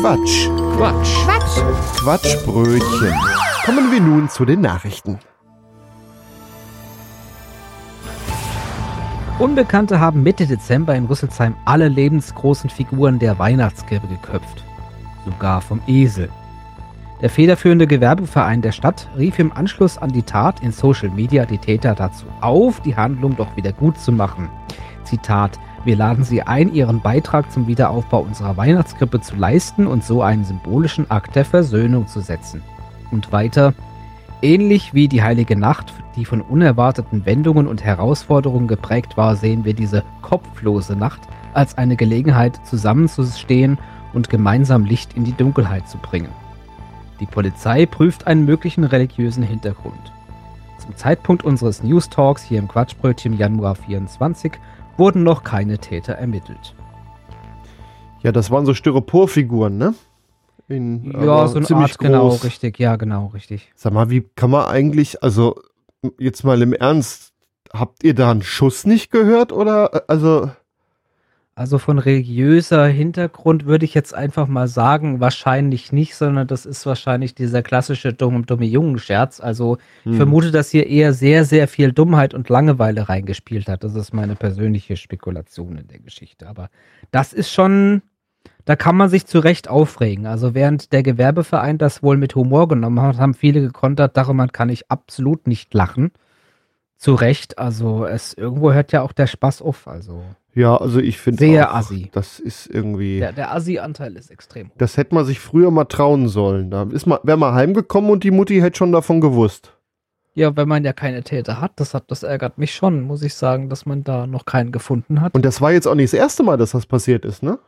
Quatsch. Quatsch. Quatsch. Quatschbrötchen. Kommen wir nun zu den Nachrichten. Unbekannte haben Mitte Dezember in Rüsselsheim alle lebensgroßen Figuren der Weihnachtskrippe geköpft. Sogar vom Esel. Der federführende Gewerbeverein der Stadt rief im Anschluss an die Tat in Social Media die Täter dazu auf, die Handlung doch wieder gut zu machen. Zitat: Wir laden Sie ein, Ihren Beitrag zum Wiederaufbau unserer Weihnachtskrippe zu leisten und so einen symbolischen Akt der Versöhnung zu setzen. Und weiter: Ähnlich wie die Heilige Nacht, die von unerwarteten Wendungen und Herausforderungen geprägt war, sehen wir diese kopflose Nacht als eine Gelegenheit, zusammenzustehen und gemeinsam Licht in die Dunkelheit zu bringen. Die Polizei prüft einen möglichen religiösen Hintergrund. Zum Zeitpunkt unseres News Talks hier im Quatschbrötchen Januar 24 wurden noch keine Täter ermittelt. Ja, das waren so Styroporfiguren, ne? In, ja, so eine ziemlich Art, genau, groß. richtig, ja, genau, richtig. Sag mal, wie kann man eigentlich, also jetzt mal im Ernst, habt ihr da einen Schuss nicht gehört oder äh, also Also von religiöser Hintergrund würde ich jetzt einfach mal sagen, wahrscheinlich nicht, sondern das ist wahrscheinlich dieser klassische dumme, dumme Jungen-Scherz. Also ich Hm. vermute, dass hier eher sehr, sehr viel Dummheit und Langeweile reingespielt hat. Das ist meine persönliche Spekulation in der Geschichte. Aber das ist schon, da kann man sich zu Recht aufregen. Also während der Gewerbeverein das wohl mit Humor genommen hat, haben viele gekontert, darüber kann ich absolut nicht lachen. Zu Recht, also es irgendwo hört ja auch der Spaß auf. Also ja, also ich finde Sehr assi. Das ist irgendwie der, der Assi-Anteil ist extrem hoch. das hätte man sich früher mal trauen sollen. Da ist man wäre mal heimgekommen und die Mutti hätte schon davon gewusst. Ja, wenn man ja keine Täter hat, das hat, das ärgert mich schon, muss ich sagen, dass man da noch keinen gefunden hat. Und das war jetzt auch nicht das erste Mal, dass das passiert ist, ne?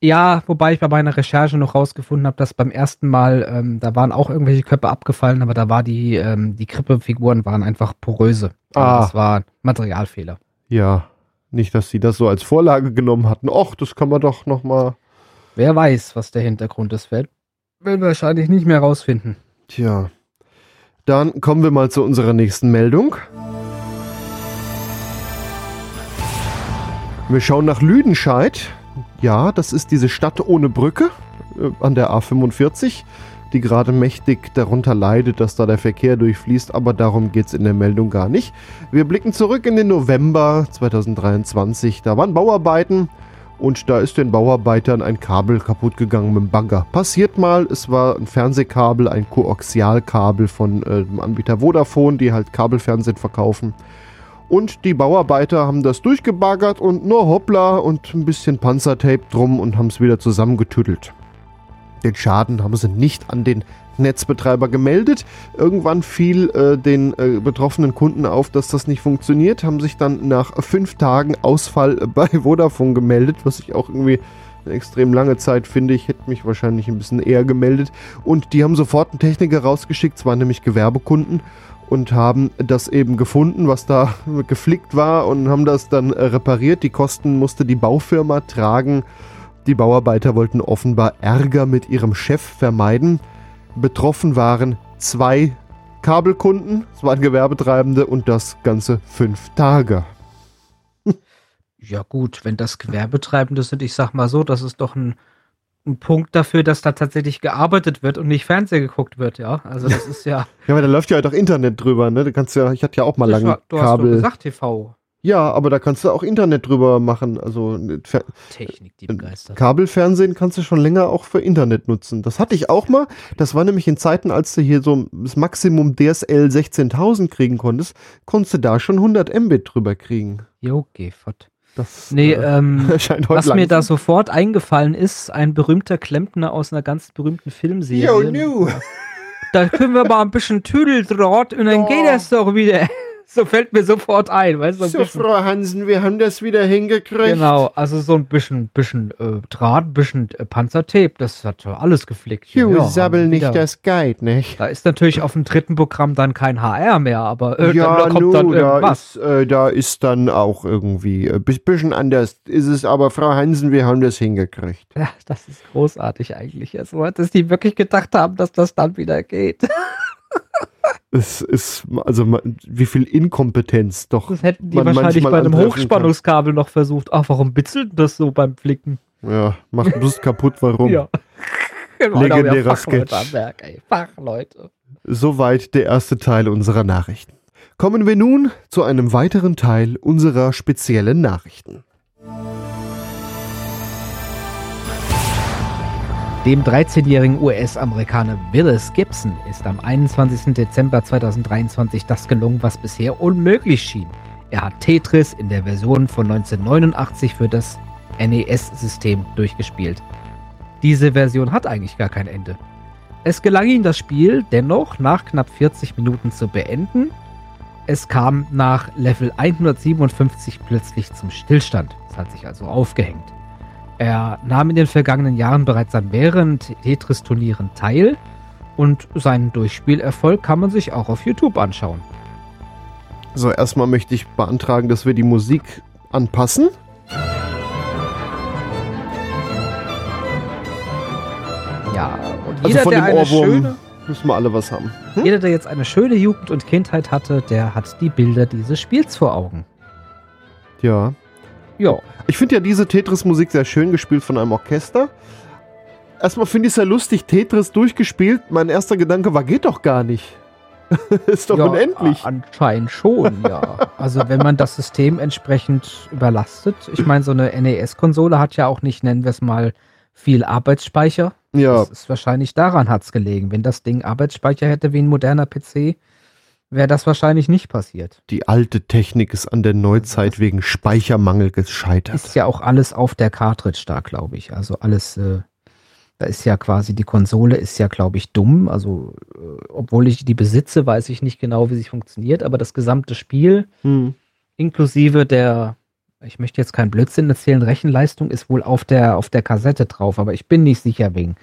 Ja, wobei ich bei meiner Recherche noch rausgefunden habe, dass beim ersten Mal, ähm, da waren auch irgendwelche Köpfe abgefallen, aber da war die, ähm, die Krippefiguren waren einfach poröse. Also Ah. Das war Materialfehler. Ja, nicht, dass sie das so als Vorlage genommen hatten. Och, das kann man doch noch mal. Wer weiß, was der Hintergrund ist, werden wir wahrscheinlich nicht mehr rausfinden. Tja. Dann kommen wir mal zu unserer nächsten Meldung. Wir schauen nach Lüdenscheid. Ja, das ist diese Stadt ohne Brücke äh, an der A45, die gerade mächtig darunter leidet, dass da der Verkehr durchfließt, aber darum geht es in der Meldung gar nicht. Wir blicken zurück in den November 2023. Da waren Bauarbeiten und da ist den Bauarbeitern ein Kabel kaputt gegangen mit dem Bagger. Passiert mal, es war ein Fernsehkabel, ein Koaxialkabel von äh, dem Anbieter Vodafone, die halt Kabelfernsehen verkaufen. Und die Bauarbeiter haben das durchgebaggert und nur hoppla und ein bisschen Panzertape drum und haben es wieder zusammengetüttelt. Den Schaden haben sie nicht an den Netzbetreiber gemeldet. Irgendwann fiel äh, den äh, betroffenen Kunden auf, dass das nicht funktioniert, haben sich dann nach fünf Tagen Ausfall bei Vodafone gemeldet, was ich auch irgendwie eine extrem lange Zeit finde. Ich hätte mich wahrscheinlich ein bisschen eher gemeldet. Und die haben sofort einen Techniker rausgeschickt, zwar nämlich Gewerbekunden, und haben das eben gefunden, was da geflickt war und haben das dann äh, repariert. Die Kosten musste die Baufirma tragen. Die Bauarbeiter wollten offenbar Ärger mit ihrem Chef vermeiden. Betroffen waren zwei Kabelkunden, es waren Gewerbetreibende und das ganze fünf Tage. Ja gut, wenn das Gewerbetreibende sind, ich sag mal so, das ist doch ein, ein Punkt dafür, dass da tatsächlich gearbeitet wird und nicht Fernsehen geguckt wird, ja. Also das ist ja. Ja, aber da läuft ja halt auch Internet drüber, ne? Du kannst ja, ich hatte ja auch mal lange war- du hast doch Kabel. gesagt TV. Ja, aber da kannst du auch Internet drüber machen. Also äh, Fer Technik, die begeistert. Kabelfernsehen kannst du schon länger auch für Internet nutzen. Das hatte ich auch mal. Das war nämlich in Zeiten, als du hier so das Maximum DSL 16.000 kriegen konntest, konntest du da schon 100 Mbit drüber kriegen. Jo, geh fort. Das Nee, äh, ähm, scheint heute was mir da langsam- sofort eingefallen ist, ein berühmter Klempner aus einer ganz berühmten Filmserie. Yo, nu. Da können wir mal ein bisschen Tüdeldraht und dann Ja. geht das doch wieder. So fällt mir sofort ein, weißt so ein So, bisschen. Frau Hansen, wir haben das wieder hingekriegt. Genau, also so ein bisschen, bisschen äh, Draht, ein bisschen äh, Panzertape, das hat alles geflickt. Ju, Ja, sabbel nicht wieder- das Guide, nicht? Da ist natürlich auf dem dritten Programm dann kein HR mehr, aber äh, ja, da kommt nu, dann da irgendwas. ist, äh, da ist dann auch irgendwie ein bisschen anders ist es, aber Frau Hansen, wir haben das hingekriegt. Ja, das ist großartig eigentlich. Also, dass die wirklich gedacht haben, dass das dann wieder geht. Es ist, also wie viel Inkompetenz doch. Das hätten die man wahrscheinlich bei einem Hochspannungskabel noch versucht. Ach, warum bitzelt das so beim Flicken? Ja, macht bloß kaputt, warum? Ja. Genau, Legendärer Fachleute Sketch. Werk, ey. Fachleute. Soweit der erste Teil unserer Nachrichten. Kommen wir nun zu einem weiteren Teil unserer speziellen Nachrichten. Dem 13-jährigen US-Amerikaner Willis Gibson ist am 21. Dezember 2023 das gelungen, was bisher unmöglich schien. Er hat Tetris in der Version von 1989 für das NES-System durchgespielt. Diese Version hat eigentlich gar kein Ende. Es gelang ihm das Spiel dennoch nach knapp 40 Minuten zu beenden. Es kam nach Level 157 plötzlich zum Stillstand. Es hat sich also aufgehängt. Er nahm in den vergangenen Jahren bereits an mehreren Tetris-Turnieren teil und seinen Durchspielerfolg kann man sich auch auf YouTube anschauen. So, erstmal möchte ich beantragen, dass wir die Musik anpassen. Ja, und Also jeder, von der dem eine Ohrwurm schöne, müssen wir alle was haben. Hm? jeder, der jetzt eine schöne Jugend und Kindheit hatte, der hat die Bilder dieses Spiels vor Augen. Ja. Ja, Ich finde ja diese Tetris-Musik sehr schön gespielt von einem Orchester. Erstmal finde ich es ja lustig, Tetris durchgespielt. Mein erster Gedanke war, geht doch gar nicht. Ist doch ja, unendlich. Anscheinend schon, ja. Also wenn man das System entsprechend überlastet. Ich meine, so eine NES-Konsole hat ja auch nicht, nennen wir es mal, viel Arbeitsspeicher. Ja, Das ist wahrscheinlich daran hat's gelegen. Wenn das Ding Arbeitsspeicher hätte wie ein moderner PC, wäre das wahrscheinlich nicht passiert. die alte Technik ist an der Neuzeit wegen Speichermangel gescheitert. Ist ja auch alles auf der Cartridge da, glaube ich. Also alles, äh, da ist ja quasi die Konsole ist ja, glaube ich, dumm. Also, äh, obwohl ich die besitze, weiß ich nicht genau, wie sie funktioniert, aber das gesamte Spiel Hm. inklusive der, ich möchte jetzt keinen Blödsinn erzählen, Rechenleistung ist wohl auf der, auf der Kassette drauf, aber ich bin nicht sicher wegen.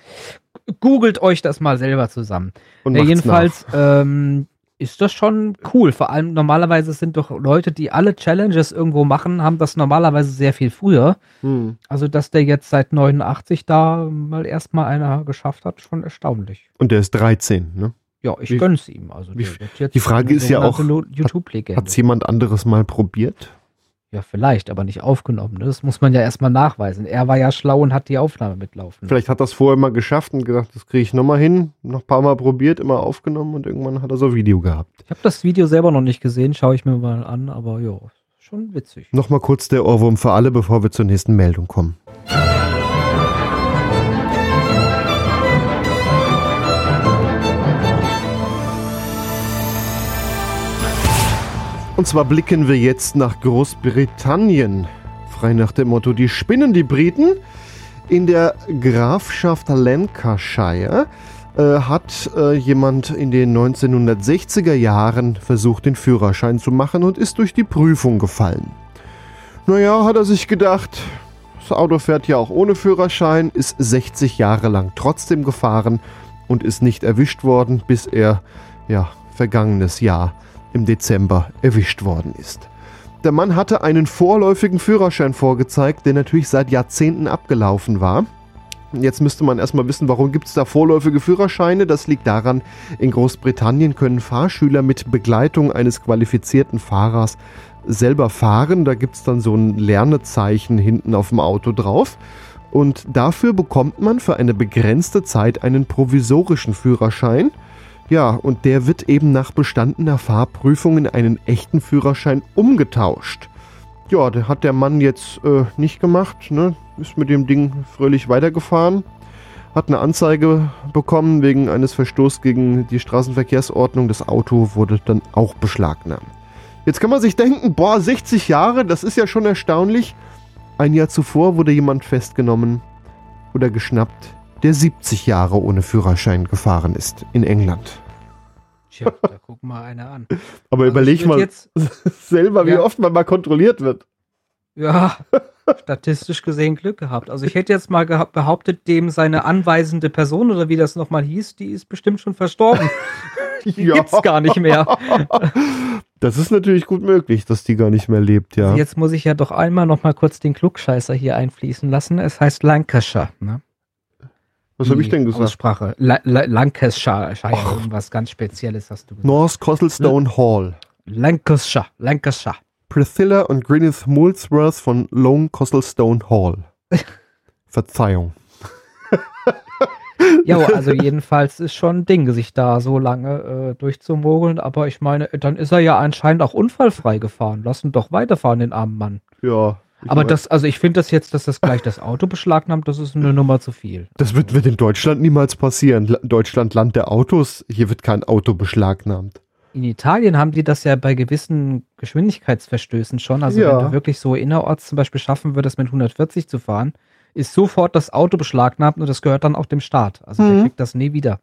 Googelt euch das mal selber zusammen. Und Ja, macht's jedenfalls ähm, ist das schon cool. Vor allem normalerweise sind doch Leute, die alle Challenges irgendwo machen, haben das normalerweise sehr viel früher. Hm. Also, dass der jetzt seit 89 da mal erstmal einer geschafft hat, schon erstaunlich. Und der ist 13, ne? Ja, ich Wie- gönn's ihm. Also, wie- der wird jetzt die Frage ist ja auch, YouTube-Legende. Hat's jemand anderes mal probiert? Ja, vielleicht, aber nicht aufgenommen. ne? Das muss man ja erstmal nachweisen. Er war ja schlau und hat die Aufnahme mitlaufen. Vielleicht hat er es vorher mal geschafft und gedacht, das kriege ich nochmal hin. Noch ein paar Mal probiert, immer aufgenommen und irgendwann hat er so ein Video gehabt. Ich habe das Video selber noch nicht gesehen, schaue ich mir mal an, aber ja, schon witzig. Nochmal kurz der Ohrwurm für alle, bevor wir zur nächsten Meldung kommen. Und zwar blicken wir jetzt nach Großbritannien. Frei nach dem Motto, die spinnen die Briten. In der Grafschaft Lancashire äh, hat äh, jemand in den 1960er Jahren versucht, den Führerschein zu machen und ist durch die Prüfung gefallen. Naja, hat er sich gedacht, das Auto fährt ja auch ohne Führerschein, ist 60 Jahre lang trotzdem gefahren und ist nicht erwischt worden, bis er, ja, vergangenes Jahr im Dezember erwischt worden ist. Der Mann hatte einen vorläufigen Führerschein vorgezeigt, der natürlich seit Jahrzehnten abgelaufen war. Jetzt müsste man erstmal wissen, warum gibt es da vorläufige Führerscheine? Das liegt daran, in Großbritannien können Fahrschüler mit Begleitung eines qualifizierten Fahrers selber fahren. Da gibt es dann so ein Lernezeichen hinten auf dem Auto drauf. Und dafür bekommt man für eine begrenzte Zeit einen provisorischen Führerschein. Ja, und der wird eben nach bestandener Fahrprüfung in einen echten Führerschein umgetauscht. Ja, der hat der Mann jetzt äh, nicht gemacht, ne? Ist mit dem Ding fröhlich weitergefahren. Hat eine Anzeige bekommen wegen eines Verstoßes gegen die Straßenverkehrsordnung. Das Auto wurde dann auch beschlagnahmt. Jetzt kann man sich denken, boah, 60 Jahre, das ist ja schon erstaunlich. Ein Jahr zuvor wurde jemand festgenommen oder geschnappt, der 70 Jahre ohne Führerschein gefahren ist in England. Tja, da guck mal einer an. Aber Also überleg mal Jetzt, selber, wie Ja. oft man mal kontrolliert wird. ja, statistisch gesehen Glück gehabt. Also ich hätte jetzt mal behauptet, dem seine anweisende Person oder wie das nochmal hieß, die ist bestimmt schon verstorben. Die Ja. gibt's gar nicht mehr. Das ist natürlich gut möglich, dass die gar nicht mehr lebt, ja. Jetzt muss ich ja doch einmal noch mal kurz den Klugscheißer hier einfließen lassen. Es heißt Lancashire. Ne? Was habe ich denn gesagt? Aussprache. La La Lancashire. Irgendwas ganz Spezielles hast du gesagt. North Costlestone Hall. Lancashire. Lancashire. Priscilla und Gwyneth Molesworth von Lone Costlestone Hall. Verzeihung. Ja, also jedenfalls ist schon ein Ding, sich da so lange äh, durchzumogeln. Aber ich meine, dann ist er ja anscheinend auch unfallfrei gefahren. Lass ihn doch weiterfahren, den armen Mann. Ja. Ich Aber das, also ich finde das jetzt, dass das gleich das Auto beschlagnahmt, das ist eine Nummer zu viel. Das wird, wird in Deutschland niemals passieren. La- Deutschland, Land der Autos. Hier wird kein Auto beschlagnahmt. In Italien haben die das ja bei gewissen Geschwindigkeitsverstößen schon. Also Ja. wenn du wirklich so innerorts zum Beispiel schaffen würdest, mit 140 zu fahren, ist sofort das Auto beschlagnahmt und das gehört dann auch dem Staat. Also der Mhm. kriegt das nie wieder.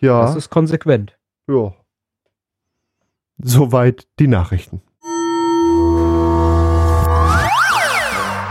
Ja. Das ist konsequent. ja. Soweit die Nachrichten.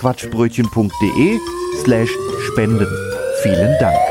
quatschbrötchen.de slash spenden. Vielen Dank.